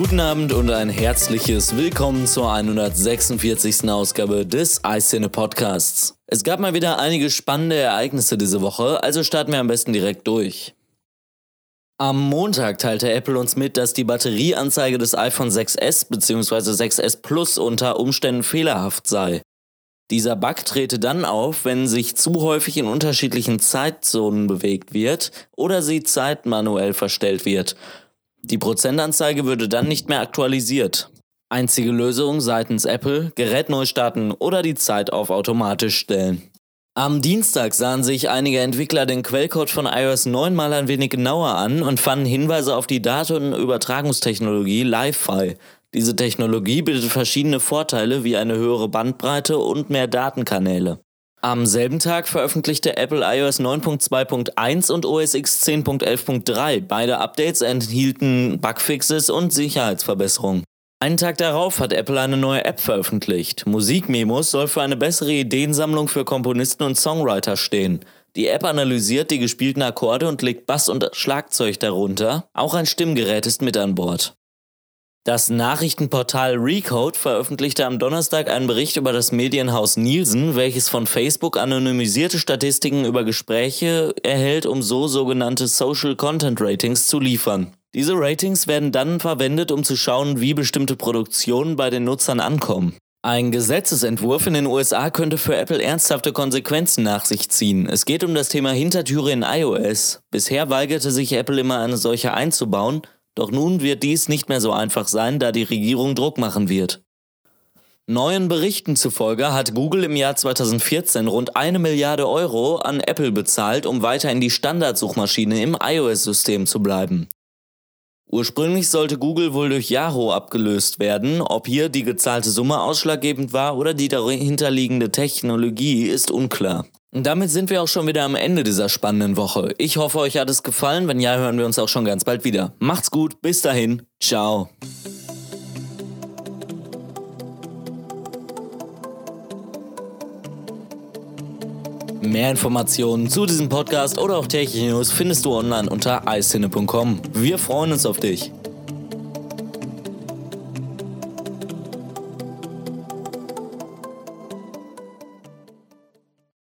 Guten Abend und ein herzliches Willkommen zur 146. Ausgabe des iCine Podcasts. Es gab mal wieder einige spannende Ereignisse diese Woche, also starten wir am besten direkt durch. Am Montag teilte Apple uns mit, dass die Batterieanzeige des iPhone 6s bzw. 6s Plus unter Umständen fehlerhaft sei. Dieser Bug trete dann auf, wenn sich zu häufig in unterschiedlichen Zeitzonen bewegt wird oder sie Zeit manuell verstellt wird. Die Prozentanzeige würde dann nicht mehr aktualisiert. Einzige Lösung seitens Apple, Gerät neu starten oder die Zeit auf automatisch stellen. Am Dienstag sahen sich einige Entwickler den Quellcode von iOS 9 mal ein wenig genauer an und fanden Hinweise auf die Datenübertragungstechnologie Li-Fi. Diese Technologie bietet verschiedene Vorteile wie eine höhere Bandbreite und mehr Datenkanäle. Am selben Tag veröffentlichte Apple iOS 9.2.1 und OS X 10.11.3. Beide Updates enthielten Bugfixes und Sicherheitsverbesserungen. Einen Tag darauf hat Apple eine neue App veröffentlicht. Musikmemos soll für eine bessere Ideensammlung für Komponisten und Songwriter stehen. Die App analysiert die gespielten Akkorde und legt Bass und Schlagzeug darunter. Auch ein Stimmgerät ist mit an Bord. Das Nachrichtenportal Recode veröffentlichte am Donnerstag einen Bericht über das Medienhaus Nielsen, welches von Facebook anonymisierte Statistiken über Gespräche erhält, um so sogenannte Social Content Ratings zu liefern. Diese Ratings werden dann verwendet, um zu schauen, wie bestimmte Produktionen bei den Nutzern ankommen. Ein Gesetzesentwurf in den USA könnte für Apple ernsthafte Konsequenzen nach sich ziehen. Es geht um das Thema Hintertüre in iOS. Bisher weigerte sich Apple immer eine solche einzubauen, doch nun wird dies nicht mehr so einfach sein, da die Regierung Druck machen wird. Neuen Berichten zufolge hat Google im Jahr 2014 rund eine Milliarde Euro an Apple bezahlt, um weiter in die Standardsuchmaschine im iOS-System zu bleiben. Ursprünglich sollte Google wohl durch Yahoo abgelöst werden. Ob hier die gezahlte Summe ausschlaggebend war oder die dahinterliegende Technologie ist unklar. Damit sind wir auch schon wieder am Ende dieser spannenden Woche. Ich hoffe, euch hat es gefallen. Wenn ja, hören wir uns auch schon ganz bald wieder. Macht's gut, bis dahin, ciao. Mehr Informationen zu diesem Podcast oder auch tägliche News findest du online unter icine.com. Wir freuen uns auf dich.